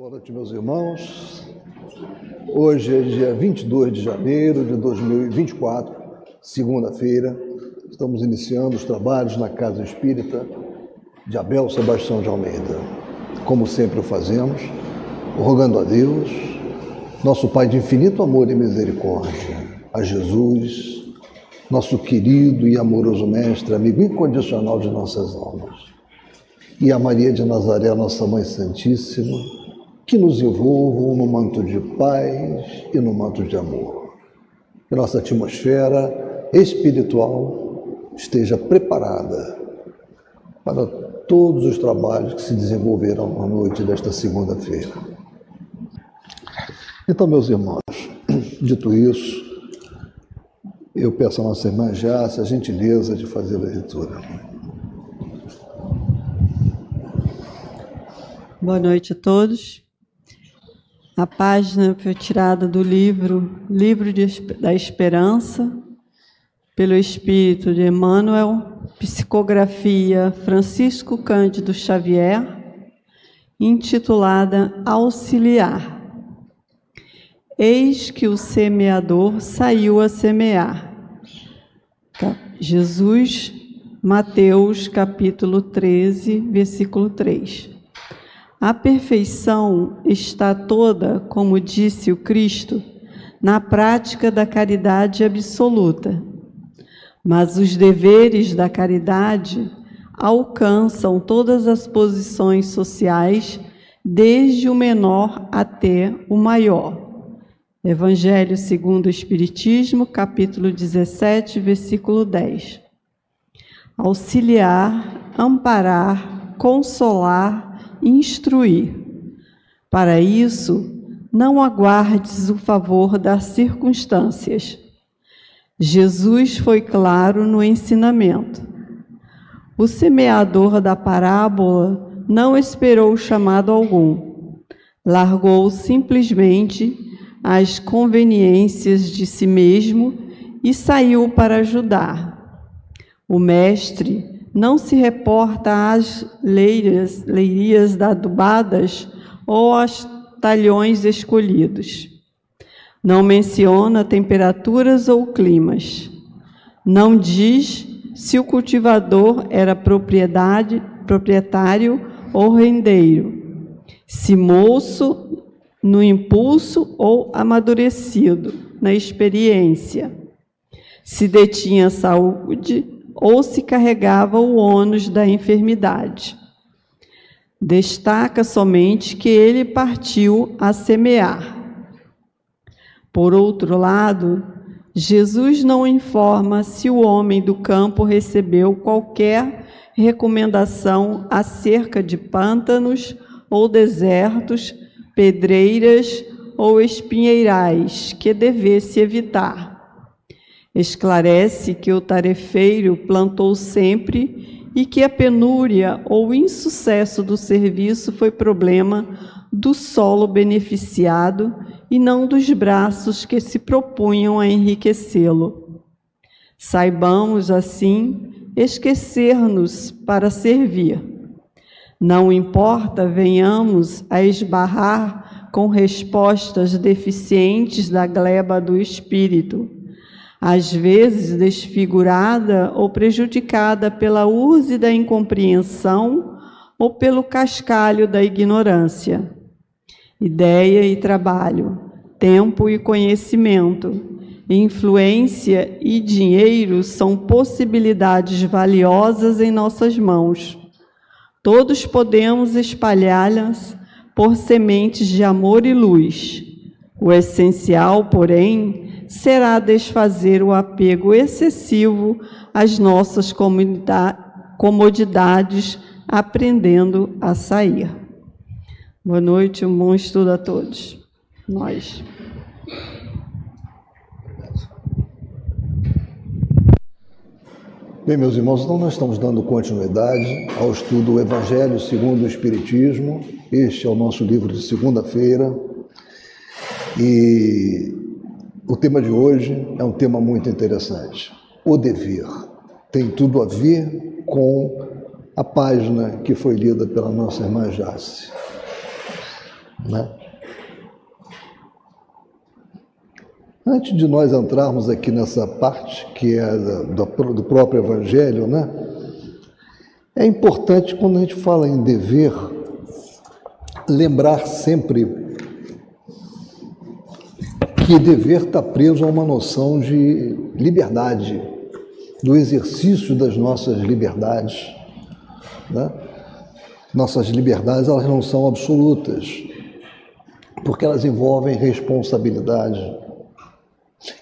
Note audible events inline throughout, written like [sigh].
Boa noite, meus irmãos. Hoje é dia 22 de janeiro de 2024, segunda-feira. Estamos iniciando os trabalhos na Casa Espírita de Abel Sebastião de Almeida. Como sempre o fazemos, rogando a Deus, nosso Pai de infinito amor e misericórdia, a Jesus, nosso querido e amoroso Mestre, amigo incondicional de nossas almas, e a Maria de Nazaré, nossa Mãe Santíssima, que nos envolvam no manto de paz e no manto de amor. Que nossa atmosfera espiritual esteja preparada para todos os trabalhos que se desenvolverão na noite desta segunda-feira. Então, meus irmãos, [clears throat] dito isso, eu peço a nossa irmã Jácia a gentileza de fazer a leitura. Boa noite a todos. A página foi tirada do livro Livro de, da Esperança, pelo Espírito de Emmanuel, psicografia Francisco Cândido Xavier, intitulada Auxiliar. Eis que o semeador saiu a semear. Jesus, Mateus capítulo 13, versículo 3. A perfeição está toda, como disse o Cristo, na prática da caridade absoluta. Mas os deveres da caridade alcançam todas as posições sociais, desde o menor até o maior. Evangelho segundo o Espiritismo, capítulo 17, versículo 10. Auxiliar, amparar, consolar, instruir. Para isso, não aguardes o favor das circunstâncias. Jesus foi claro no ensinamento. O semeador da parábola não esperou chamado algum. Largou simplesmente as conveniências de si mesmo e saiu para ajudar. O mestre não se reporta às leiras, leirias adubadas ou aos talhões escolhidos. Não menciona temperaturas ou climas. Não diz se o cultivador era propriedade, proprietário ou rendeiro, se moço no impulso ou amadurecido na experiência, se detinha saúde ou se carregava o ônus da enfermidade. Destaca somente que ele partiu a semear. Por outro lado, Jesus não informa se o homem do campo recebeu qualquer recomendação acerca de pântanos ou desertos, pedreiras ou espinheirais que devesse evitar Esclarece que o tarefeiro plantou sempre e que a penúria ou insucesso do serviço foi problema do solo beneficiado e não dos braços que se propunham a enriquecê-lo. Saibamos, assim, esquecer-nos para servir. Não importa venhamos a esbarrar com respostas deficientes da gleba do espírito às vezes desfigurada ou prejudicada pela urze da incompreensão ou pelo cascalho da ignorância. Ideia e trabalho, tempo e conhecimento, influência e dinheiro são possibilidades valiosas em nossas mãos. Todos podemos espalhá-las por sementes de amor e luz. O essencial, porém, será desfazer o apego excessivo às nossas comodidades, aprendendo a sair. Boa noite, um bom estudo a todos. Nós. Bem, meus irmãos, então nós estamos dando continuidade ao estudo do Evangelho segundo o Espiritismo. Este é o nosso livro de segunda-feira. E o tema de hoje é um tema muito interessante. O dever tem tudo a ver com a página que foi lida pela nossa irmã Jace. Né? Antes de nós entrarmos aqui nessa parte que é do, do próprio Evangelho, né? É importante quando a gente fala em dever lembrar sempre que dever está preso a uma noção de liberdade, do exercício das nossas liberdades. Né? Nossas liberdades elas não são absolutas, porque elas envolvem responsabilidade.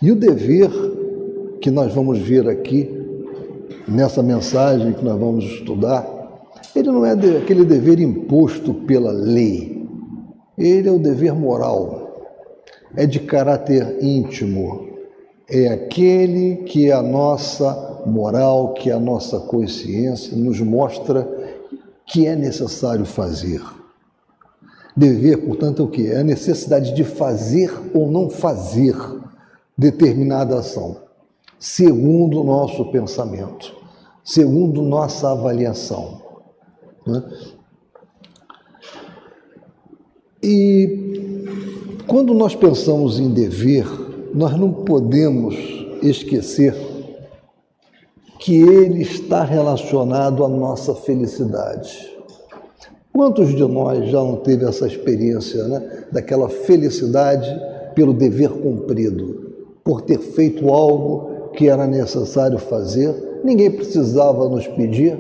E o dever que nós vamos ver aqui, nessa mensagem que nós vamos estudar, ele não é aquele dever imposto pela lei, ele é o dever moral, é de caráter íntimo, é aquele que a nossa moral, que a nossa consciência nos mostra que é necessário fazer. Dever, portanto, é o que? É a necessidade de fazer ou não fazer determinada ação, segundo o nosso pensamento, segundo nossa avaliação. Né? E quando nós pensamos em dever, nós não podemos esquecer que ele está relacionado à nossa felicidade. Quantos de nós já não teve essa experiência, né? daquela felicidade pelo dever cumprido? por ter feito algo que era necessário fazer, ninguém precisava nos pedir,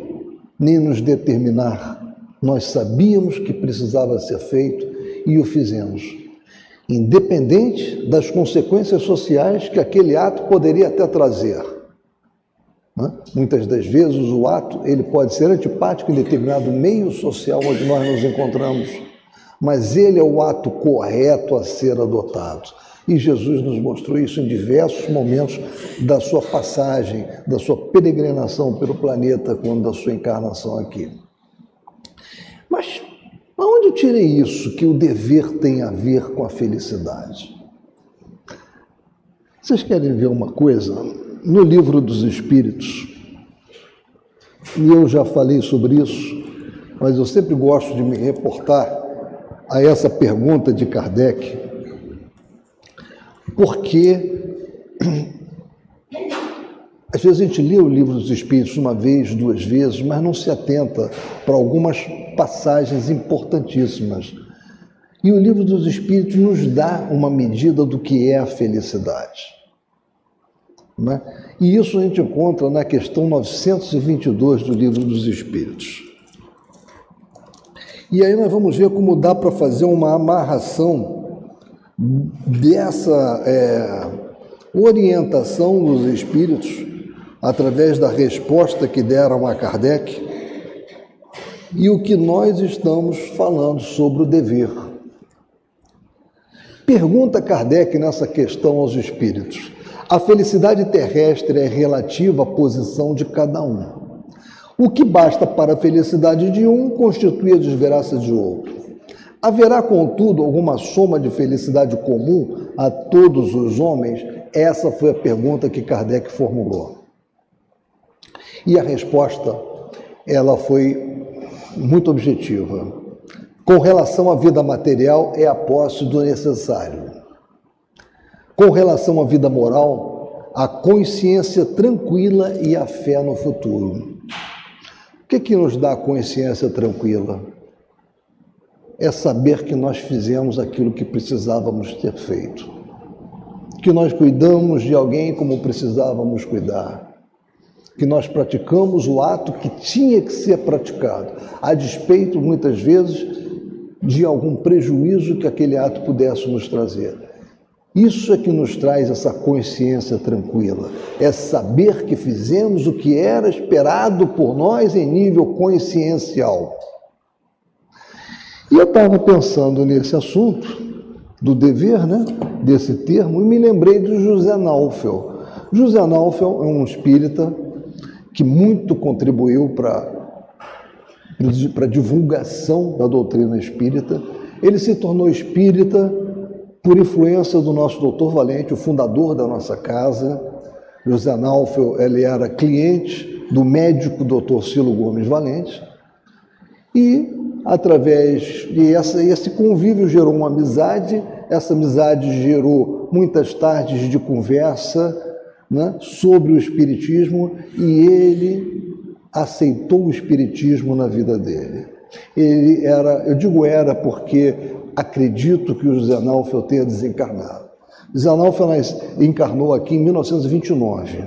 nem nos determinar. Nós sabíamos que precisava ser feito e o fizemos, independente das consequências sociais que aquele ato poderia até trazer. Né? Muitas das vezes o ato ele pode ser antipático em determinado meio social onde nós nos encontramos, mas ele é o ato correto a ser adotado. E Jesus nos mostrou isso em diversos momentos da sua passagem, da sua peregrinação pelo planeta, quando da sua encarnação aqui. Mas aonde eu tirei isso, que o dever tem a ver com a felicidade? Vocês querem ver uma coisa? No livro dos Espíritos, e eu já falei sobre isso, mas eu sempre gosto de me reportar a essa pergunta de Kardec, porque [clears throat] às vezes a gente lê o livro dos Espíritos uma vez, duas vezes, mas não se atenta para algumas passagens importantíssimas. E o livro dos Espíritos nos dá uma medida do que é a felicidade. Né? E isso a gente encontra na questão 922 do livro dos Espíritos. E aí nós vamos ver como dá para fazer uma amarração dessa é, orientação dos espíritos, através da resposta que deram a Kardec, e o que nós estamos falando sobre o dever. Pergunta Kardec nessa questão aos espíritos: a felicidade terrestre é relativa à posição de cada um. O que basta para a felicidade de um constitui a desgraça de outro. Haverá, contudo, alguma soma de felicidade comum a todos os homens? Essa foi a pergunta que Kardec formulou. E a resposta, ela foi muito objetiva. Com relação à vida material, é a posse do necessário. Com relação à vida moral, a consciência tranquila e a fé no futuro. O que, que nos dá a consciência tranquila? é saber que nós fizemos aquilo que precisávamos ter feito, que nós cuidamos de alguém como precisávamos cuidar, que nós praticamos o ato que tinha que ser praticado, a despeito, muitas vezes, de algum prejuízo que aquele ato pudesse nos trazer. Isso é que nos traz essa consciência tranquila, é saber que fizemos o que era esperado por nós em nível consciencial. E eu estava pensando nesse assunto do dever, né, desse termo, e me lembrei de José Naufel. José Naufel é um espírita que muito contribuiu para a divulgação da doutrina espírita. Ele se tornou espírita por influência do nosso doutor Valente, o fundador da nossa casa. José Naufel, ele era cliente do médico doutor Silo Gomes Valente. E através de essa, esse convívio gerou uma amizade, essa amizade gerou muitas tardes de conversa né, sobre o Espiritismo e ele aceitou o Espiritismo na vida dele. Ele era, eu digo era porque acredito que o José tenha desencarnado. José encarnou aqui em 1929.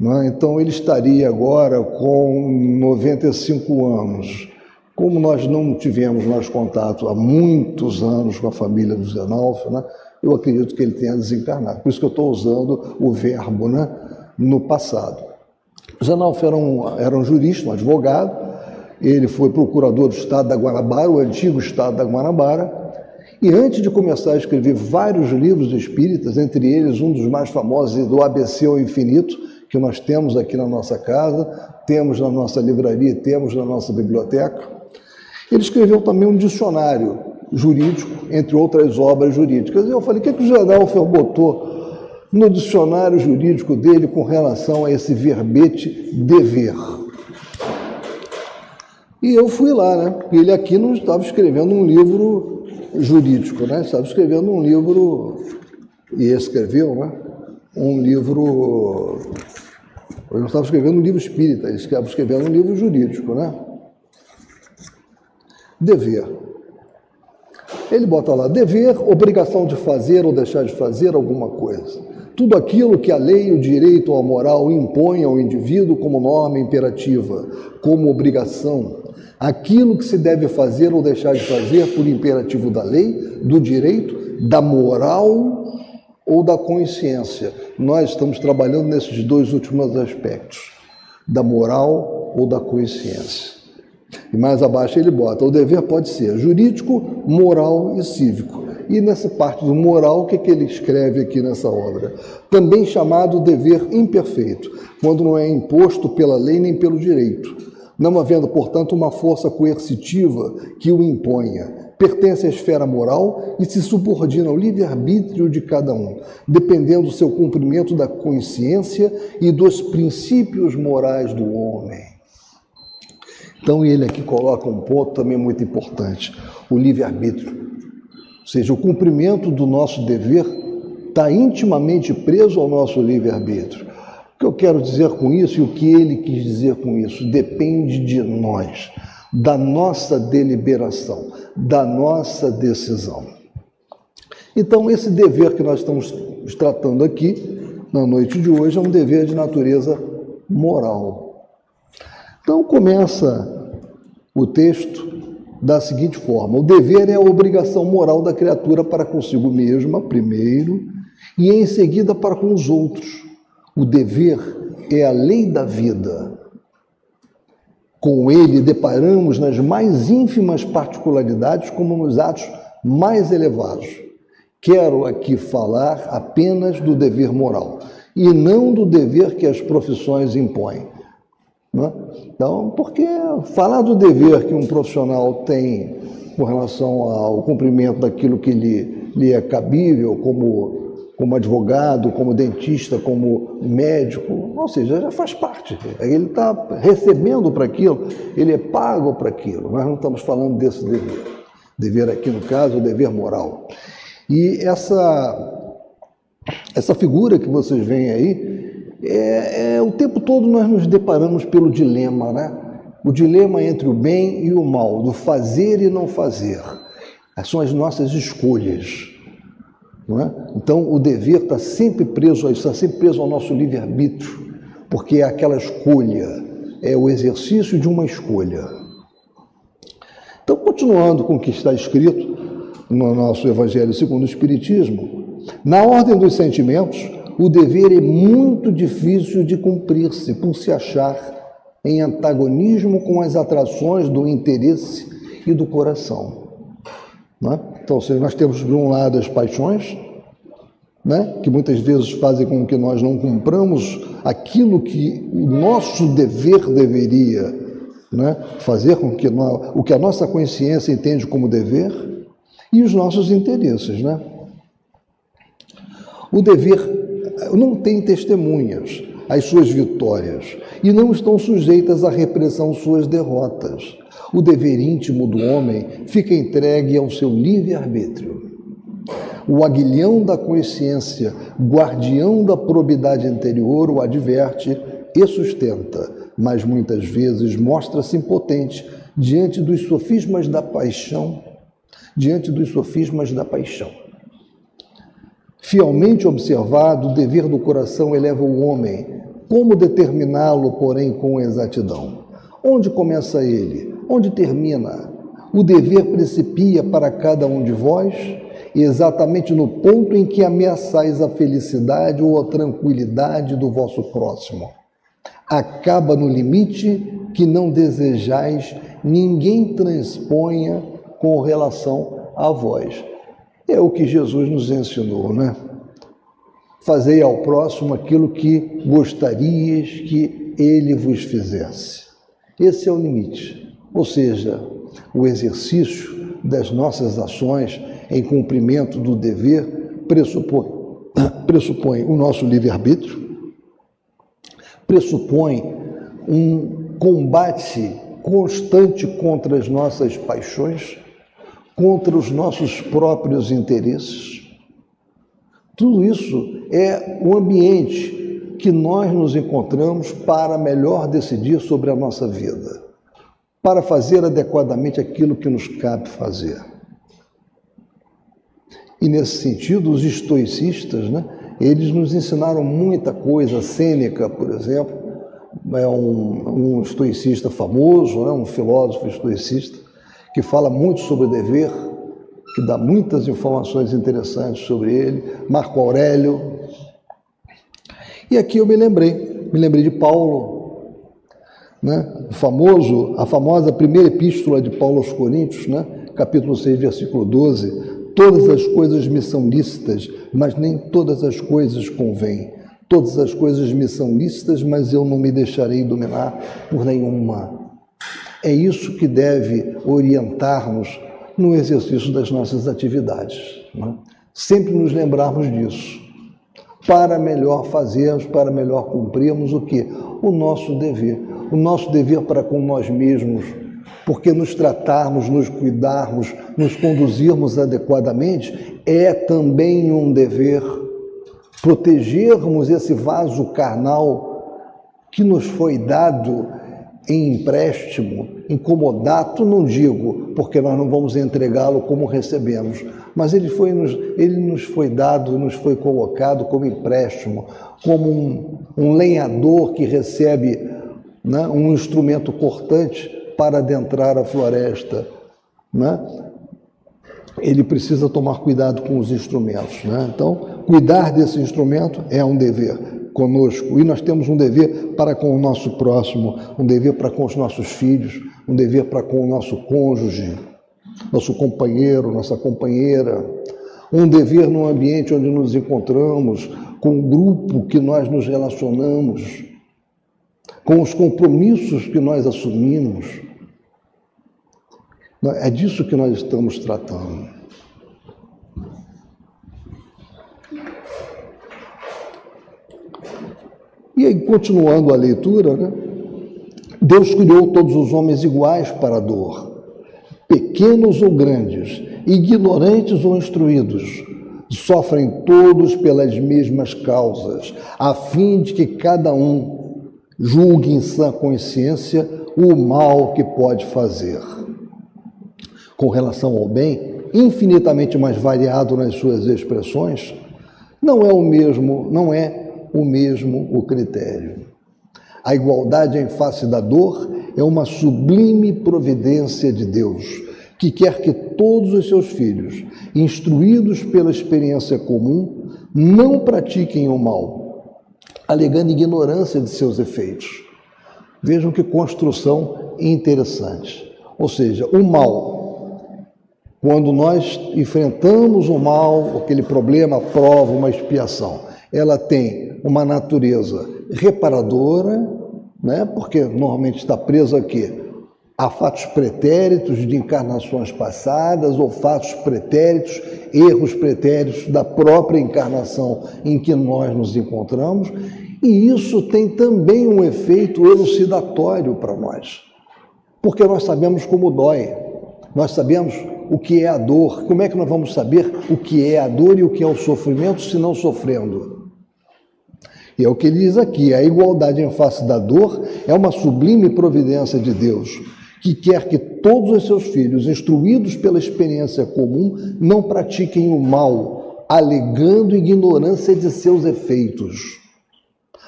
Né? Então ele estaria agora com 95 anos. Como nós não tivemos mais contato há muitos anos com a família do Zenalfo, né, eu acredito que ele tenha desencarnado. Por isso que eu estou usando o verbo né, no passado. O Zenalfo era um, era um jurista, um advogado, ele foi procurador do Estado da Guanabara, o antigo Estado da Guanabara, e antes de começar a escrever vários livros espíritas, entre eles um dos mais famosos do ABC ao Infinito, que nós temos aqui na nossa casa, temos na nossa livraria, temos na nossa biblioteca, ele escreveu também um dicionário jurídico, entre outras obras jurídicas. Eu falei, o que, é que o Geralfer botou no dicionário jurídico dele com relação a esse verbete dever? E eu fui lá, né? Ele aqui não estava escrevendo um livro jurídico, né? Estava escrevendo um livro, e escreveu, né? Um livro. Eu não estava escrevendo um livro espírita, ele estava escrevendo um livro jurídico, né? Dever. Ele bota lá, dever, obrigação de fazer ou deixar de fazer alguma coisa. Tudo aquilo que a lei, o direito ou a moral impõe ao indivíduo como norma imperativa, como obrigação. Aquilo que se deve fazer ou deixar de fazer por imperativo da lei, do direito, da moral ou da consciência. Nós estamos trabalhando nesses dois últimos aspectos, da moral ou da consciência. E mais abaixo ele bota: o dever pode ser jurídico, moral e cívico. E nessa parte do moral, o que, que ele escreve aqui nessa obra? Também chamado dever imperfeito, quando não é imposto pela lei nem pelo direito, não havendo, portanto, uma força coercitiva que o imponha. Pertence à esfera moral e se subordina ao livre-arbítrio de cada um, dependendo do seu cumprimento da consciência e dos princípios morais do homem. Então, ele aqui coloca um ponto também muito importante: o livre-arbítrio. Ou seja, o cumprimento do nosso dever está intimamente preso ao nosso livre-arbítrio. O que eu quero dizer com isso e o que ele quis dizer com isso depende de nós, da nossa deliberação, da nossa decisão. Então, esse dever que nós estamos tratando aqui, na noite de hoje, é um dever de natureza moral. Então, começa o texto da seguinte forma: o dever é a obrigação moral da criatura para consigo mesma, primeiro, e em seguida para com os outros. O dever é a lei da vida. Com ele deparamos nas mais ínfimas particularidades, como nos atos mais elevados. Quero aqui falar apenas do dever moral e não do dever que as profissões impõem. Né? Então, porque falar do dever que um profissional tem com relação ao cumprimento daquilo que lhe, lhe é cabível, como, como advogado, como dentista, como médico, ou seja, já faz parte. Ele está recebendo para aquilo, ele é pago para aquilo. Nós não estamos falando desse dever. Dever aqui, no caso, o dever moral. E essa, essa figura que vocês veem aí, é, é, o tempo todo nós nos deparamos pelo dilema, né? O dilema entre o bem e o mal, do fazer e não fazer. São as nossas escolhas. É? Então, o dever está sempre preso está sempre preso ao nosso livre-arbítrio, porque é aquela escolha, é o exercício de uma escolha. Então, continuando com o que está escrito no nosso Evangelho segundo o Espiritismo, na ordem dos sentimentos, o dever é muito difícil de cumprir-se por se achar em antagonismo com as atrações do interesse e do coração. Né? Então, se nós temos de um lado as paixões, né? que muitas vezes fazem com que nós não cumpramos aquilo que o nosso dever deveria né? fazer com que nós, o que a nossa consciência entende como dever e os nossos interesses. Né? O dever não têm testemunhas as suas vitórias e não estão sujeitas à repressão suas derrotas. O dever íntimo do homem fica entregue ao seu livre-arbítrio. O aguilhão da consciência, guardião da probidade interior, o adverte e sustenta, mas muitas vezes mostra-se impotente diante dos sofismas da paixão, diante dos sofismas da paixão. Fielmente observado, o dever do coração eleva o homem. Como determiná-lo, porém, com exatidão? Onde começa ele? Onde termina? O dever principia para cada um de vós exatamente no ponto em que ameaçais a felicidade ou a tranquilidade do vosso próximo. Acaba no limite que não desejais ninguém transponha com relação a vós. É o que Jesus nos ensinou, né? Fazei ao próximo aquilo que gostarias que ele vos fizesse. Esse é o limite. Ou seja, o exercício das nossas ações em cumprimento do dever pressupõe, pressupõe o nosso livre-arbítrio, pressupõe um combate constante contra as nossas paixões, contra os nossos próprios interesses. Tudo isso é o ambiente que nós nos encontramos para melhor decidir sobre a nossa vida, para fazer adequadamente aquilo que nos cabe fazer. E nesse sentido, os estoicistas, né, eles nos ensinaram muita coisa. Sêneca, por exemplo, é um, um estoicista famoso, né, um filósofo estoicista, que fala muito sobre o dever, que dá muitas informações interessantes sobre ele. Marco Aurélio. E aqui eu me lembrei, me lembrei de Paulo, né, o famoso, a famosa primeira epístola de Paulo aos Coríntios, né, capítulo 6, versículo 12 Todas as coisas me são lícitas, mas nem todas as coisas convêm. Todas as coisas me são lícitas, mas eu não me deixarei dominar por nenhuma. É isso que deve orientar-nos no exercício das nossas atividades. É? Sempre nos lembrarmos disso, para melhor fazermos, para melhor cumprirmos o que? O nosso dever. O nosso dever para com nós mesmos, porque nos tratarmos, nos cuidarmos, nos conduzirmos adequadamente é também um dever protegermos esse vaso carnal que nos foi dado em empréstimo, incomodado, não digo, porque nós não vamos entregá-lo como recebemos, mas ele, foi nos, ele nos foi dado, nos foi colocado como empréstimo, como um, um lenhador que recebe né, um instrumento cortante para adentrar a floresta. Né? Ele precisa tomar cuidado com os instrumentos. Né? Então, cuidar desse instrumento é um dever conosco. E nós temos um dever para com o nosso próximo, um dever para com os nossos filhos, um dever para com o nosso cônjuge, nosso companheiro, nossa companheira. Um dever no ambiente onde nos encontramos, com o grupo que nós nos relacionamos com os compromissos que nós assumimos. É disso que nós estamos tratando. E aí, continuando a leitura, né? Deus criou todos os homens iguais para a dor, pequenos ou grandes, ignorantes ou instruídos, sofrem todos pelas mesmas causas, a fim de que cada um julgue em sã consciência o mal que pode fazer. Com relação ao bem, infinitamente mais variado nas suas expressões, não é o mesmo, não é o mesmo o critério. A igualdade em face da dor é uma sublime providência de Deus, que quer que todos os seus filhos, instruídos pela experiência comum, não pratiquem o mal, alegando ignorância de seus efeitos. Vejam que construção interessante. Ou seja, o mal, quando nós enfrentamos o mal, aquele problema, prova, uma expiação, ela tem uma natureza reparadora, né? porque normalmente está preso aqui a fatos pretéritos de encarnações passadas ou fatos pretéritos, erros pretéritos da própria encarnação em que nós nos encontramos, e isso tem também um efeito elucidatório para nós. porque nós sabemos como dói, nós sabemos o que é a dor. Como é que nós vamos saber o que é a dor e o que é o sofrimento se não sofrendo? E é o que ele diz aqui: a igualdade em face da dor é uma sublime providência de Deus, que quer que todos os seus filhos, instruídos pela experiência comum, não pratiquem o mal, alegando ignorância de seus efeitos.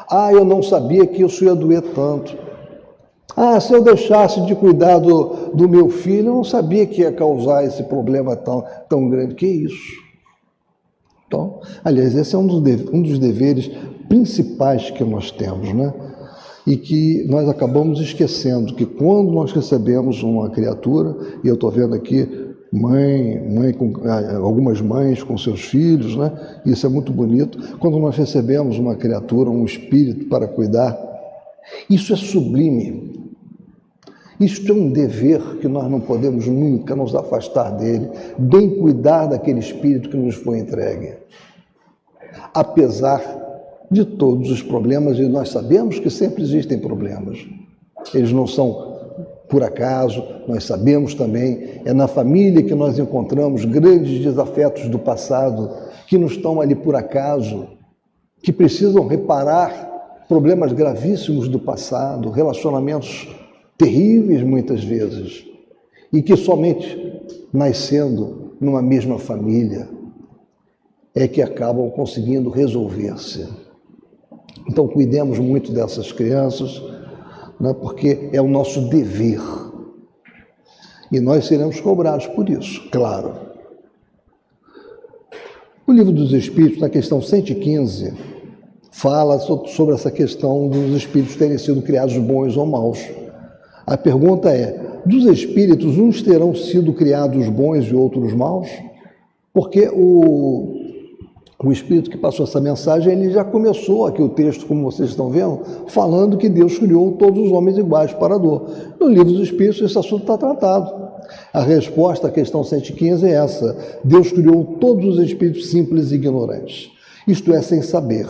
Ah, eu não sabia que isso ia doer tanto. Ah, se eu deixasse de cuidar do, do meu filho, eu não sabia que ia causar esse problema tão, tão grande. Que isso? Então, aliás, esse é um dos, um dos deveres principais que nós temos, né? E que nós acabamos esquecendo que quando nós recebemos uma criatura, e eu estou vendo aqui mãe, mãe com, ah, algumas mães com seus filhos, né? Isso é muito bonito. Quando nós recebemos uma criatura, um espírito para cuidar, isso é sublime. Isto é um dever que nós não podemos nunca nos afastar dele, bem cuidar daquele espírito que nos foi entregue. Apesar de todos os problemas, e nós sabemos que sempre existem problemas, eles não são por acaso, nós sabemos também, é na família que nós encontramos grandes desafetos do passado que não estão ali por acaso, que precisam reparar problemas gravíssimos do passado, relacionamentos terríveis muitas vezes, e que somente nascendo numa mesma família é que acabam conseguindo resolver-se. Então, cuidemos muito dessas crianças, né, porque é o nosso dever. E nós seremos cobrados por isso, claro. O livro dos Espíritos, na questão 115, fala sobre essa questão dos espíritos terem sido criados bons ou maus. A pergunta é: dos espíritos, uns terão sido criados bons e outros maus? Porque o, o espírito que passou essa mensagem, ele já começou aqui o texto, como vocês estão vendo, falando que Deus criou todos os homens iguais para a dor. No livro dos Espíritos, esse assunto está tratado. A resposta à questão 115 é essa: Deus criou todos os espíritos simples e ignorantes, isto é, sem saber.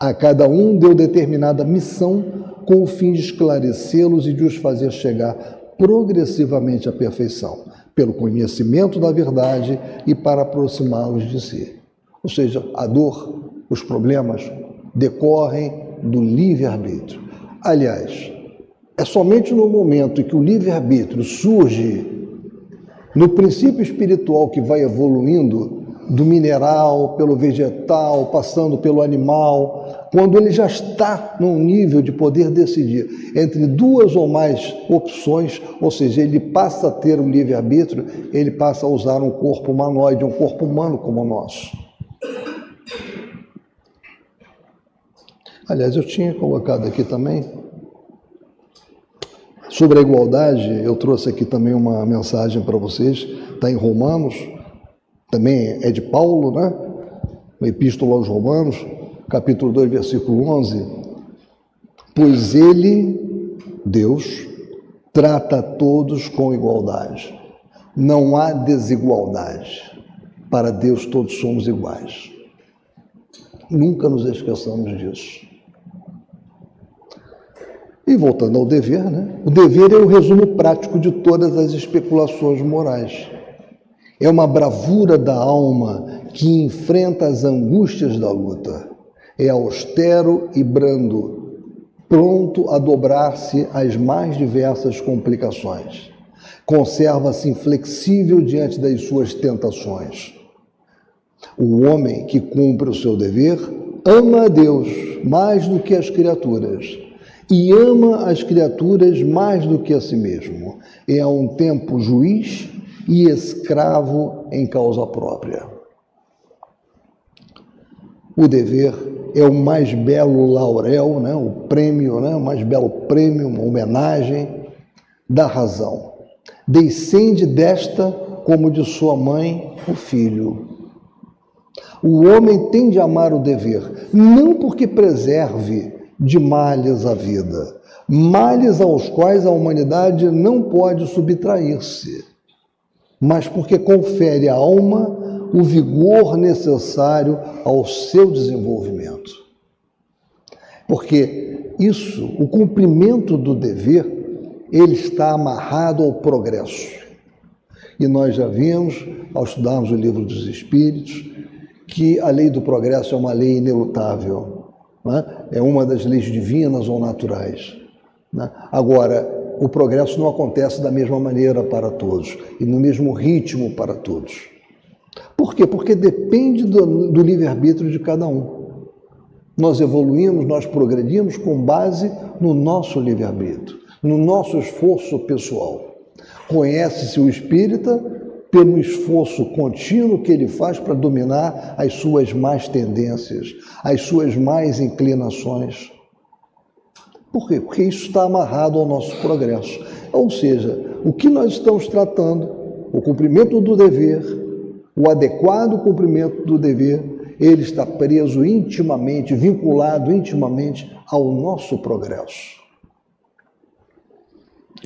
A cada um deu determinada missão com o fim de esclarecê-los e de os fazer chegar progressivamente à perfeição, pelo conhecimento da verdade e para aproximá-los de si. Ou seja, a dor, os problemas decorrem do livre-arbítrio. Aliás, é somente no momento em que o livre-arbítrio surge no princípio espiritual que vai evoluindo do mineral, pelo vegetal, passando pelo animal, quando ele já está num nível de poder decidir entre duas ou mais opções, ou seja, ele passa a ter um livre-arbítrio, ele passa a usar um corpo humanoide, um corpo humano como o nosso. Aliás, eu tinha colocado aqui também sobre a igualdade, eu trouxe aqui também uma mensagem para vocês, está em Romanos, também é de Paulo, né? Na Epístola aos Romanos, capítulo 2, versículo 11. Pois ele, Deus, trata todos com igualdade. Não há desigualdade. Para Deus todos somos iguais. Nunca nos esqueçamos disso. E voltando ao dever, né? O dever é o resumo prático de todas as especulações morais. É uma bravura da alma que enfrenta as angústias da luta. É austero e brando, pronto a dobrar-se às mais diversas complicações. Conserva-se inflexível diante das suas tentações. O homem que cumpre o seu dever ama a Deus mais do que as criaturas e ama as criaturas mais do que a si mesmo. É a um tempo juiz e escravo em causa própria. O dever é o mais belo laurel, né? o prêmio, né? o mais belo prêmio, uma homenagem da razão. Descende desta como de sua mãe o filho. O homem tem de amar o dever, não porque preserve de males a vida, males aos quais a humanidade não pode subtrair-se mas porque confere à alma o vigor necessário ao seu desenvolvimento. Porque isso, o cumprimento do dever, ele está amarrado ao progresso. E nós já vimos, ao estudarmos o livro dos Espíritos, que a lei do progresso é uma lei inelutável. Né? É uma das leis divinas ou naturais. Né? Agora, o progresso não acontece da mesma maneira para todos e no mesmo ritmo para todos. Por quê? Porque depende do, do livre-arbítrio de cada um. Nós evoluímos, nós progredimos com base no nosso livre-arbítrio, no nosso esforço pessoal. Conhece-se o espírita pelo esforço contínuo que ele faz para dominar as suas más tendências, as suas más inclinações. Por quê? Porque isso está amarrado ao nosso progresso. Ou seja, o que nós estamos tratando, o cumprimento do dever, o adequado cumprimento do dever, ele está preso intimamente, vinculado intimamente ao nosso progresso.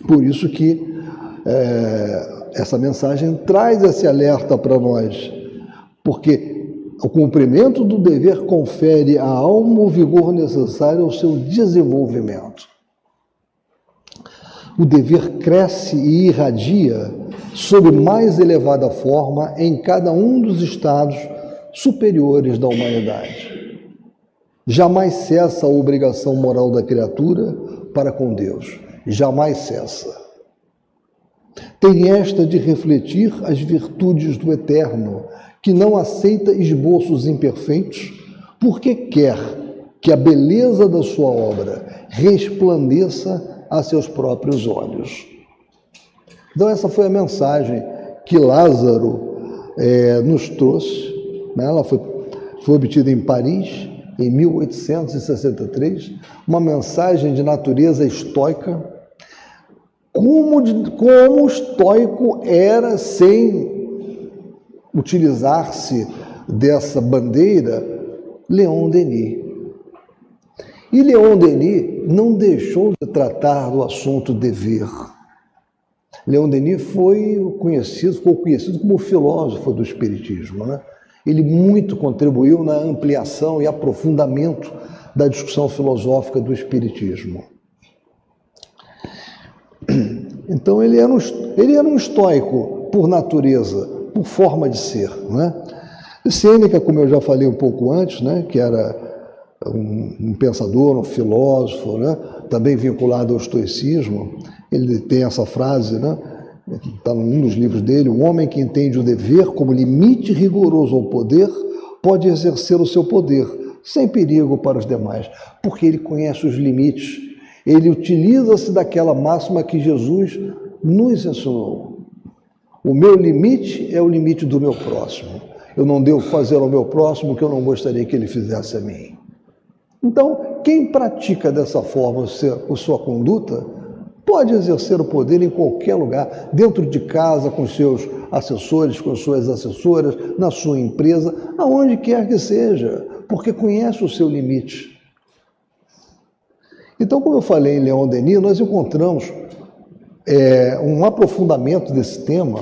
Por isso que é, essa mensagem traz esse alerta para nós, porque o cumprimento do dever confere à alma o vigor necessário ao seu desenvolvimento. O dever cresce e irradia sob mais elevada forma em cada um dos estados superiores da humanidade. Jamais cessa a obrigação moral da criatura para com Deus, jamais cessa. Tem esta de refletir as virtudes do Eterno, que não aceita esboços imperfeitos, porque quer que a beleza da sua obra resplandeça a seus próprios olhos. Então, essa foi a mensagem que Lázaro é, nos trouxe. Né? Ela foi, foi obtida em Paris, em 1863, uma mensagem de natureza estoica. Como, como o estoico era sem utilizar-se dessa bandeira, Leon Denis. E Leon Denis não deixou de tratar do assunto dever. Leon Denis foi conhecido, ficou conhecido como filósofo do Espiritismo. Né? Ele muito contribuiu na ampliação e aprofundamento da discussão filosófica do Espiritismo. [clears throat] Então ele era um, ele era um estoico por natureza, por forma de ser. Né? Sêneca, como eu já falei um pouco antes, né, que era um, um pensador, um filósofo, né, também vinculado ao estoicismo, ele tem essa frase, né? Está num dos livros dele: o homem que entende o dever como limite rigoroso ao poder pode exercer o seu poder sem perigo para os demais, porque ele conhece os limites. Ele utiliza-se daquela máxima que Jesus nos ensinou. O meu limite é o limite do meu próximo. Eu não devo fazer ao meu próximo o que eu não gostaria que ele fizesse a mim. Então, quem pratica dessa forma a sua conduta, pode exercer o poder em qualquer lugar, dentro de casa, com seus assessores, com suas assessoras, na sua empresa, aonde quer que seja, porque conhece o seu limite. Então, como eu falei em Leon Denis, nós encontramos é, um aprofundamento desse tema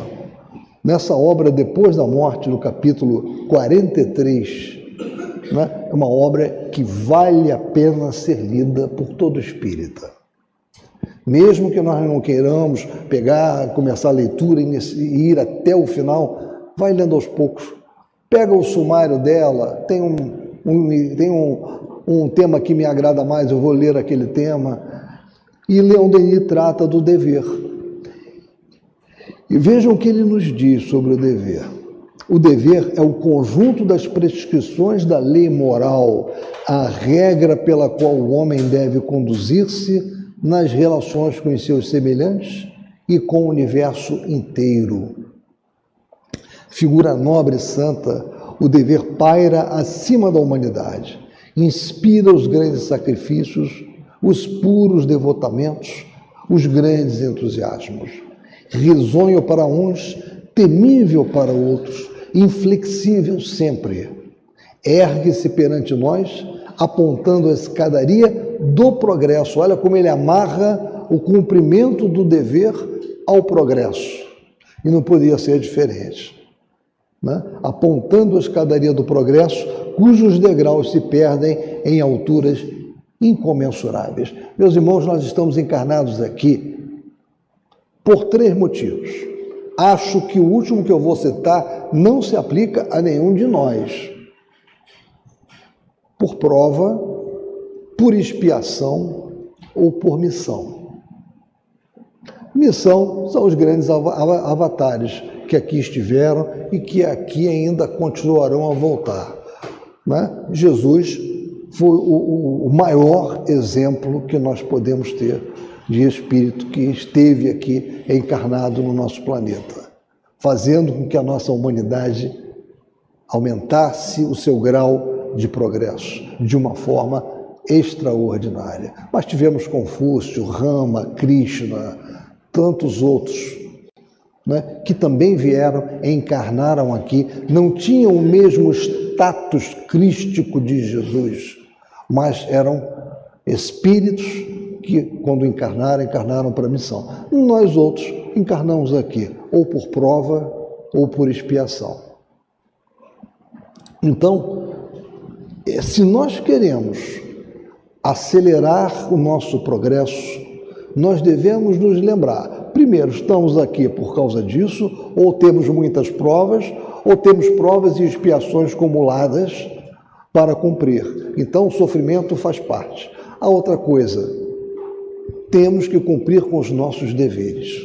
nessa obra Depois da Morte, no capítulo 43. Né? É uma obra que vale a pena ser lida por todo espírita. Mesmo que nós não queiramos pegar, começar a leitura e ir até o final, vai lendo aos poucos. Pega o sumário dela, tem um, um tem um, um tema que me agrada mais, eu vou ler aquele tema. E Leon Denis trata do dever. E vejam o que ele nos diz sobre o dever. O dever é o conjunto das prescrições da lei moral, a regra pela qual o homem deve conduzir-se nas relações com os seus semelhantes e com o universo inteiro. Figura nobre e santa, o dever paira acima da humanidade, inspira os grandes sacrifícios, os puros devotamentos, os grandes entusiasmos. Risonho para uns, temível para outros, inflexível sempre. Ergue-se perante nós, apontando a escadaria do progresso. Olha como ele amarra o cumprimento do dever ao progresso. E não podia ser diferente. Né? Apontando a escadaria do progresso, cujos degraus se perdem em alturas incomensuráveis. Meus irmãos, nós estamos encarnados aqui Por três motivos. Acho que o último que eu vou citar não se aplica a nenhum de nós. Por prova, por expiação ou por missão. Missão são os grandes avatares que aqui estiveram e que aqui ainda continuarão a voltar. Né? Jesus foi o, o maior exemplo que nós podemos ter de espírito que esteve aqui encarnado no nosso planeta, fazendo com que a nossa humanidade aumentasse o seu grau de progresso de uma forma extraordinária. Mas tivemos Confúcio, Rama, Krishna, tantos outros né, que também vieram, encarnaram aqui, não tinham o mesmo status crístico de Jesus, mas eram espíritos que, quando encarnaram, encarnaram para a missão. Nós outros encarnamos aqui, ou por prova ou por expiação. Então, eh, se nós queremos acelerar o nosso progresso, nós devemos nos lembrar: primeiro, estamos aqui por causa disso, ou temos muitas provas, ou temos provas e expiações acumuladas para cumprir. Então, o sofrimento faz parte. A outra coisa, temos que cumprir com os nossos deveres.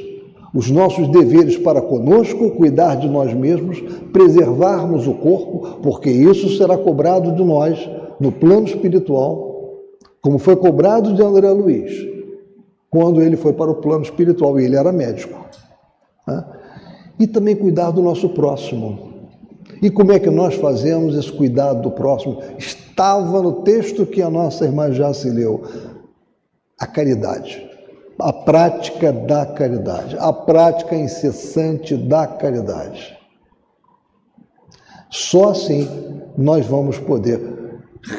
Os nossos deveres para conosco, cuidar de nós mesmos, preservarmos o corpo, porque isso será cobrado de nós no plano espiritual, como foi cobrado de André Luiz, quando ele foi para o plano espiritual e ele era médico. Né? E também cuidar do nosso próximo. E como é que nós fazemos esse cuidado do próximo? Estava no texto que a nossa irmã já se leu a caridade, a prática da caridade, a prática incessante da caridade. Só assim nós vamos poder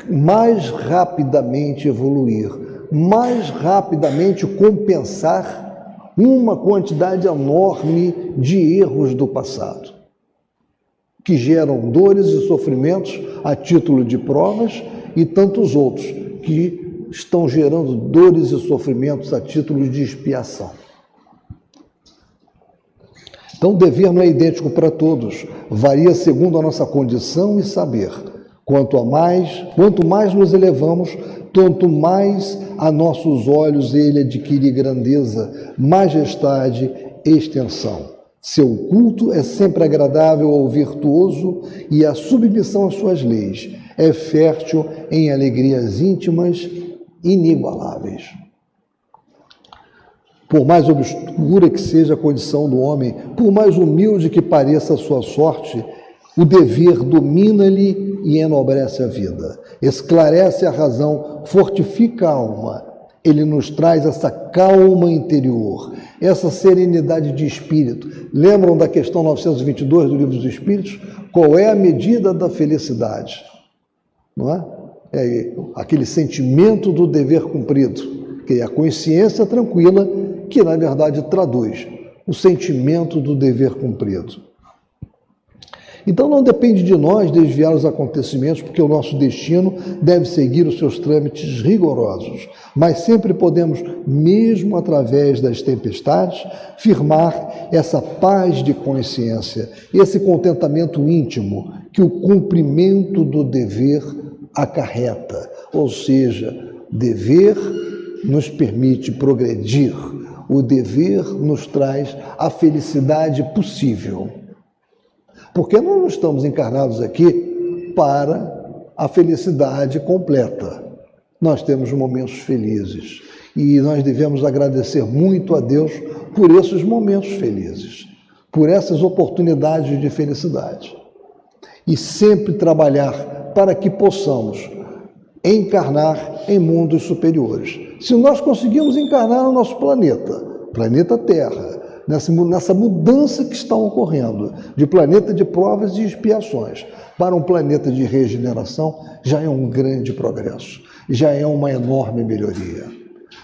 mais rapidamente evoluir, mais rapidamente compensar uma quantidade enorme de erros do passado, que geram dores e sofrimentos a título de provas e tantos outros que estão gerando dores e sofrimentos a título de expiação. Então, dever não é idêntico para todos, varia segundo a nossa condição e saber. Quanto a mais, quanto mais nos elevamos, tanto mais a nossos olhos ele adquire grandeza, majestade, extensão. Seu culto é sempre agradável ao virtuoso e a submissão às suas leis é fértil em alegrias íntimas inigualáveis. Por mais obscura que seja a condição do homem, por mais humilde que pareça a sua sorte, o dever domina-lhe e enobrece a vida, esclarece a razão, fortifica a alma. Ele nos traz essa calma interior, essa serenidade de espírito. Lembram da questão 922 do Livro dos Espíritos? Qual é a medida da felicidade? Não é? é aquele sentimento do dever cumprido, que é a consciência tranquila, que na verdade traduz o sentimento do dever cumprido. Então não depende de nós desviar os acontecimentos, porque o nosso destino deve seguir os seus trâmites rigorosos. Mas sempre podemos, mesmo através das tempestades, firmar essa paz de consciência, esse contentamento íntimo que o cumprimento do dever acarreta, ou seja, dever nos permite progredir, o dever nos traz a felicidade possível. Porque nós não estamos encarnados aqui para a felicidade completa. Nós temos momentos felizes e nós devemos agradecer muito a Deus por esses momentos felizes, por essas oportunidades de felicidade. E sempre trabalhar para que possamos encarnar em mundos superiores. Se nós conseguimos encarnar no nosso planeta, planeta Terra, nessa, mudança que está ocorrendo de planeta de provas e expiações para um planeta de regeneração, já é um grande progresso, já é uma enorme melhoria.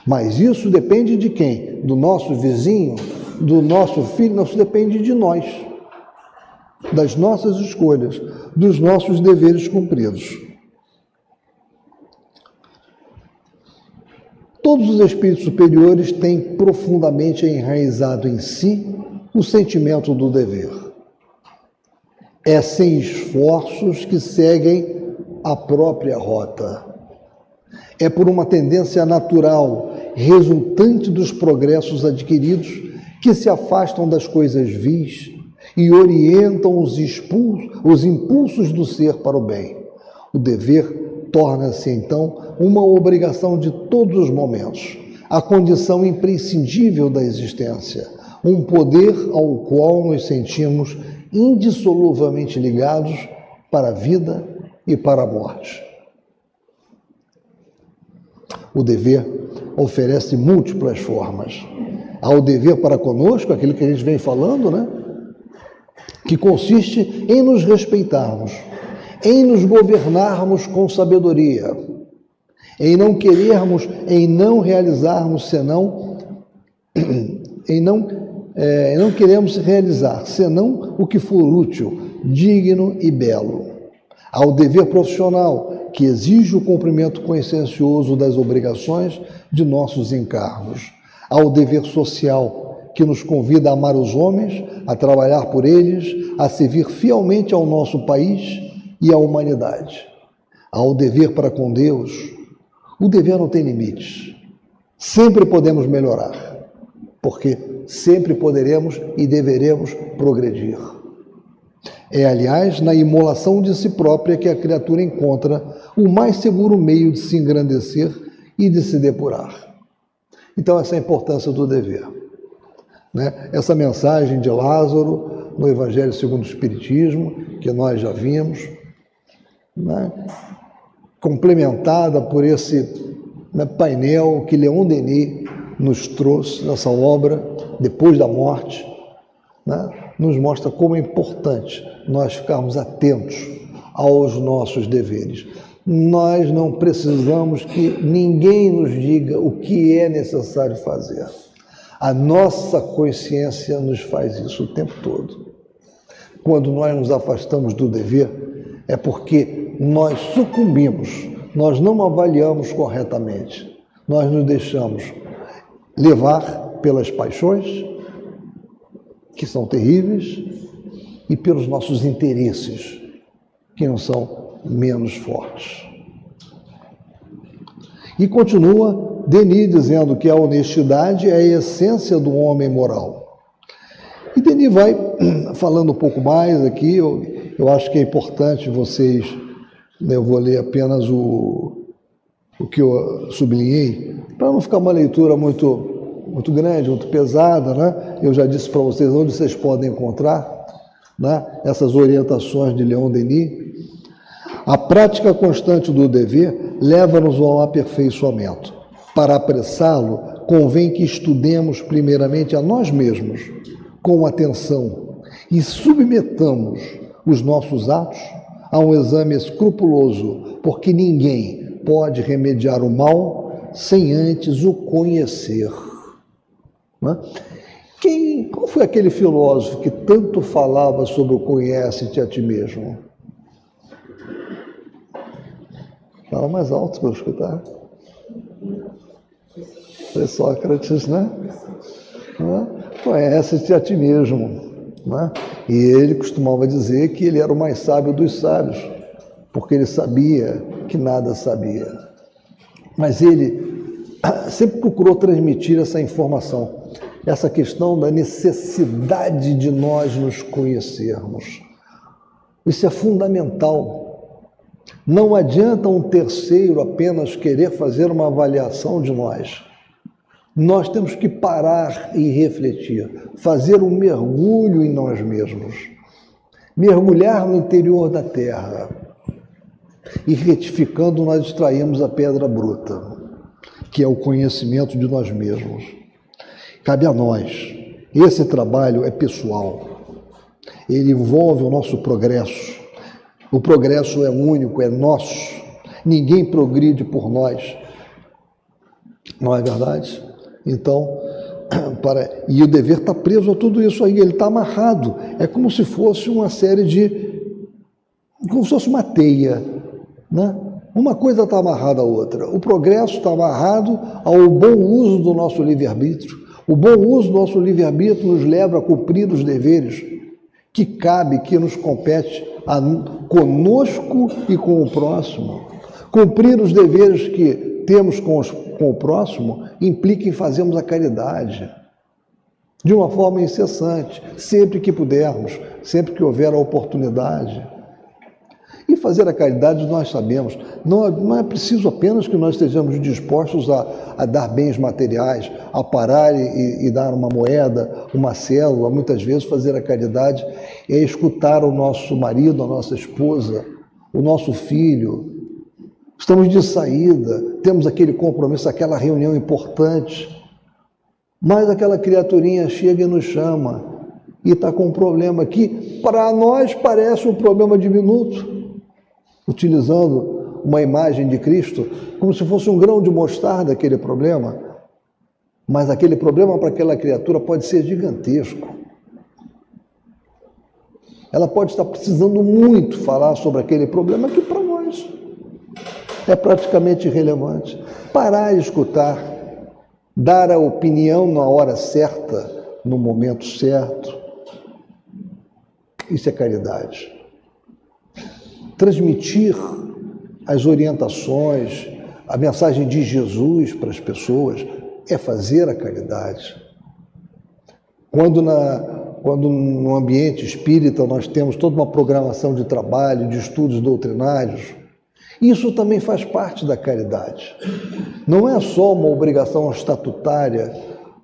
Mas isso depende de quem? Do nosso vizinho, do nosso filho, isso depende de nós das nossas escolhas, dos nossos deveres cumpridos. Todos os espíritos superiores têm profundamente enraizado em si o sentimento do dever. É sem esforços que seguem a própria rota. É por uma tendência natural, resultante dos progressos adquiridos, que se afastam das coisas vis e orientam os, expulsos, os impulsos do ser para o bem. O dever torna-se então uma obrigação de todos os momentos, a condição imprescindível da existência, um poder ao qual nos sentimos indissoluvelmente ligados para a vida e para a morte. O dever oferece múltiplas formas. Há o dever para conosco, aquilo que a gente vem falando, né? Que consiste em nos respeitarmos, em nos governarmos com sabedoria, em não querermos, em não realizarmos senão, [clears throat] em não, é, não queremos realizar senão o que for útil, digno e belo. Há o dever profissional, que exige o cumprimento consciencioso das obrigações de nossos encargos. Há o dever social, que nos convida a amar os homens, a trabalhar por eles, a servir fielmente ao nosso país e à humanidade. Há o dever para com Deus. O dever não tem limites. Sempre podemos melhorar, porque sempre poderemos e deveremos progredir. É, aliás, na imolação de si própria que a criatura encontra o mais seguro meio de se engrandecer e de se depurar. Então, essa é a importância do dever. Né? Essa mensagem de Lázaro no Evangelho segundo o Espiritismo, que nós já vimos, né? complementada por esse né, painel que Leon Denis nos trouxe nessa obra, depois da morte, né? nos mostra como é importante nós ficarmos atentos aos nossos deveres. Nós não precisamos que ninguém nos diga o que é necessário fazer. A nossa consciência nos faz isso o tempo todo. Quando nós nos afastamos do dever, é porque nós sucumbimos, nós não avaliamos corretamente, nós nos deixamos levar pelas paixões, que são terríveis, e pelos nossos interesses, que não são menos fortes. E continua Denis dizendo que a honestidade é a essência do homem moral. E Denis vai [clears throat] falando um pouco mais aqui, eu, eu acho que é importante vocês, eu vou ler apenas o, o que eu sublinhei, para não ficar uma leitura muito, muito grande, muito pesada, né? Eu já disse para vocês onde vocês podem encontrar né, essas orientações de Leon Denis. A prática constante do dever leva-nos ao aperfeiçoamento. Para apressá-lo, convém que estudemos primeiramente a nós mesmos com atenção e submetamos os nossos atos a um exame escrupuloso, porque ninguém pode remediar o mal sem antes o conhecer. Né? Quem, qual foi aquele filósofo que tanto falava sobre o conhece-te a ti mesmo? Fala mais alto para eu escutar. Foi Sócrates, né? Conhece-te a ti mesmo. Né? E ele costumava dizer que ele era o mais sábio dos sábios, porque ele sabia que nada sabia. Mas ele [clears throat] sempre procurou transmitir essa informação essa questão da necessidade de nós nos conhecermos. Isso é fundamental. Não adianta um terceiro apenas querer fazer uma avaliação de nós. Nós temos que parar e refletir, fazer um mergulho em nós mesmos, mergulhar no interior da terra. E retificando, nós extraímos a pedra bruta, que é o conhecimento de nós mesmos. Cabe a nós. Esse trabalho é pessoal. Ele envolve o nosso progresso. O progresso é único, é nosso. Ninguém progride por nós. Não é verdade? Então, [clears throat] para e o dever está preso a tudo isso aí, ele está amarrado. É como se fosse uma série de. como se fosse uma teia, né? Uma coisa está amarrada à outra. O progresso está amarrado ao bom uso do nosso livre-arbítrio. O bom uso do nosso livre-arbítrio nos leva a cumprir os deveres que cabe, que nos compete a, conosco e com o próximo. Cumprir os deveres que temos com, os, com o próximo implica em fazermos a caridade de uma forma incessante, sempre que pudermos, sempre que houver a oportunidade. E fazer a caridade, nós sabemos, não é, não é preciso apenas que nós estejamos dispostos a, a dar bens materiais, a parar e, e, dar uma moeda, uma célula. Muitas vezes, fazer a caridade é escutar o nosso marido, a nossa esposa, o nosso filho. Estamos de saída, temos aquele compromisso, aquela reunião importante. Mas aquela criaturinha chega e nos chama e está com um problema que, para nós, parece um problema diminuto utilizando uma imagem de Cristo como se fosse um grão de mostarda aquele problema. Mas aquele problema para aquela criatura pode ser gigantesco. Ela pode estar precisando muito falar sobre aquele problema que para nós é praticamente irrelevante. Parar e escutar, dar a opinião na hora certa, no momento certo. Isso é caridade transmitir as orientações, a mensagem de Jesus para as pessoas é fazer a caridade. Quando, na, quando no ambiente espírita nós temos toda uma programação de trabalho, de estudos doutrinários, isso também faz parte da caridade. Não é só uma obrigação estatutária,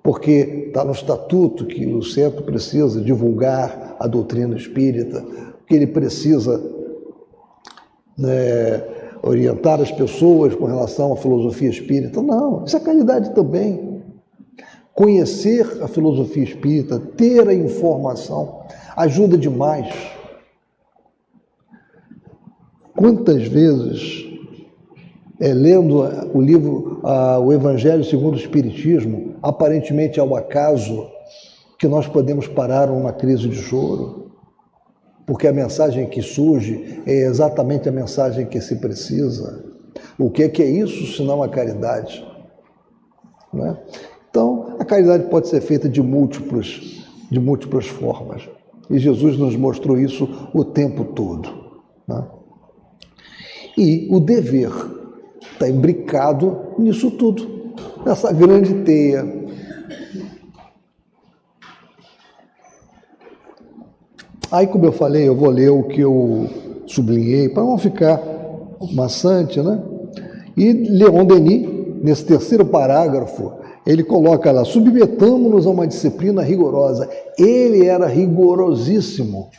porque está no estatuto que o centro precisa divulgar a doutrina espírita, que ele precisa né, orientar as pessoas com relação à filosofia espírita. Não, isso é caridade também. Conhecer a filosofia espírita, ter a informação, ajuda demais. Quantas vezes, é, lendo o livro O Evangelho segundo o Espiritismo, aparentemente ao acaso, que nós podemos parar uma crise de choro? porque a mensagem que surge é exatamente a mensagem que se precisa. O que é, que é isso senão a caridade? Né? Então, a caridade pode ser feita de múltiplos, de múltiplas formas. E Jesus nos mostrou isso o tempo todo. Né? E o dever está imbricado nisso tudo, nessa grande teia Aí, como eu falei, eu vou ler o que eu sublinhei, para não ficar maçante, né? E Leon Denis, nesse terceiro parágrafo, ele coloca lá: submetamos-nos a uma disciplina rigorosa. Ele era rigorosíssimo.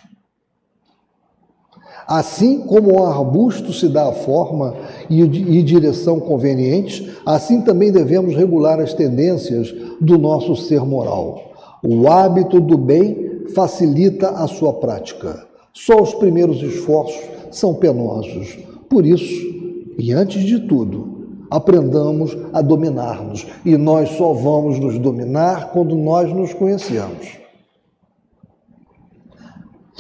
Assim como o arbusto se dá a forma e, e direção convenientes, assim também devemos regular as tendências do nosso ser moral. O hábito do bem facilita a sua prática. Só os primeiros esforços são penosos. Por isso, e antes de tudo, aprendamos a dominar-nos. E nós só vamos nos dominar quando nós nos conhecemos.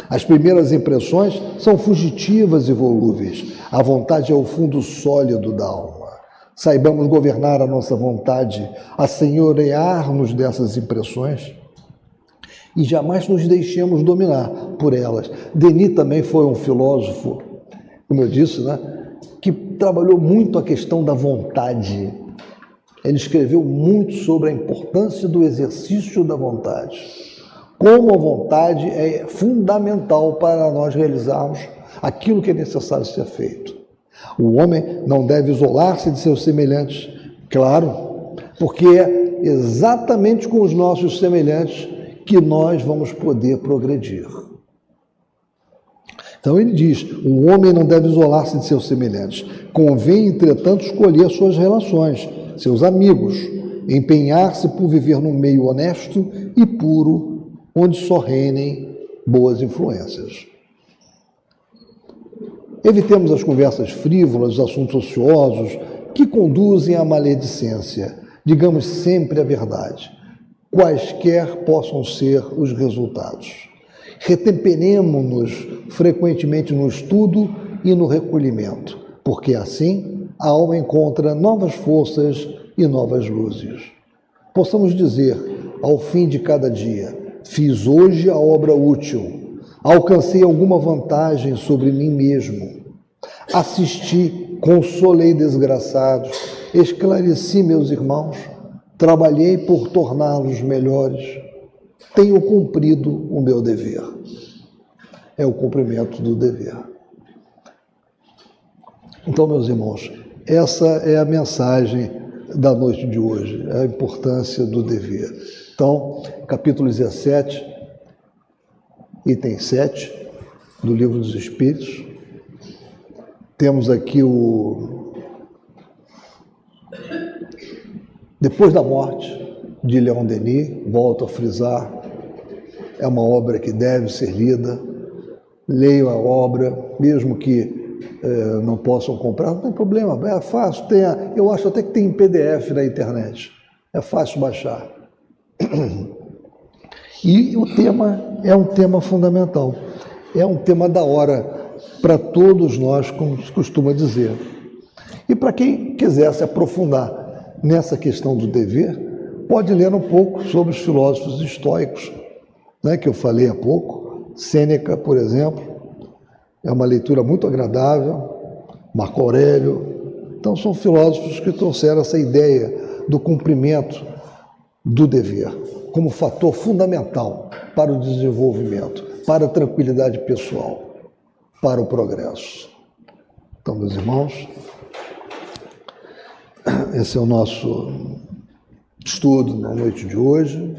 As primeiras impressões são fugitivas e volúveis. A vontade é o fundo sólido da alma. Saibamos governar a nossa vontade, a senhorear-nos dessas impressões e jamais nos deixemos dominar por elas. Denis também foi um filósofo, como eu disse, né, que trabalhou muito a questão da vontade. Ele escreveu muito sobre a importância do exercício da vontade. Como a vontade é fundamental para nós realizarmos aquilo que é necessário ser feito. O homem não deve isolar-se de seus semelhantes, claro, porque é exatamente com os nossos semelhantes que nós vamos poder progredir. Então ele diz: o homem não deve isolar-se de seus semelhantes. Convém, entretanto, escolher suas relações, seus amigos, empenhar-se por viver num meio honesto e puro, onde só reinem boas influências. Evitemos as conversas frívolas, os assuntos ociosos que conduzem à maledicência. Digamos sempre a verdade quaisquer possam ser os resultados. Retemperemos-nos frequentemente no estudo e no recolhimento, porque assim a alma encontra novas forças e novas luzes. Possamos dizer, ao fim de cada dia, fiz hoje a obra útil, alcancei alguma vantagem sobre mim mesmo, assisti, consolei desgraçados, esclareci meus irmãos, trabalhei por torná-los melhores, tenho cumprido o meu dever. É o cumprimento do dever. Então, meus irmãos, essa é a mensagem da noite de hoje, a importância do dever. Então, capítulo 17, item 7 do Livro dos Espíritos. Temos aqui o. Depois da morte de Leon Denis, volto a frisar, é uma obra que deve ser lida. Leiam a obra, mesmo que é, não possam comprar, não tem problema, é fácil. Tem a, eu acho até que tem em PDF na internet. É fácil baixar. E o tema é um tema fundamental. É um tema da hora para todos nós, como se costuma dizer. E para quem quiser se aprofundar nessa questão do dever, pode ler um pouco sobre os filósofos estoicos, né, que eu falei há pouco. Sêneca, por exemplo, é uma leitura muito agradável. Marco Aurélio. Então, são filósofos que trouxeram essa ideia do cumprimento do dever como fator fundamental para o desenvolvimento, para a tranquilidade pessoal, para o progresso. Então, meus irmãos, esse é o nosso estudo na noite de hoje.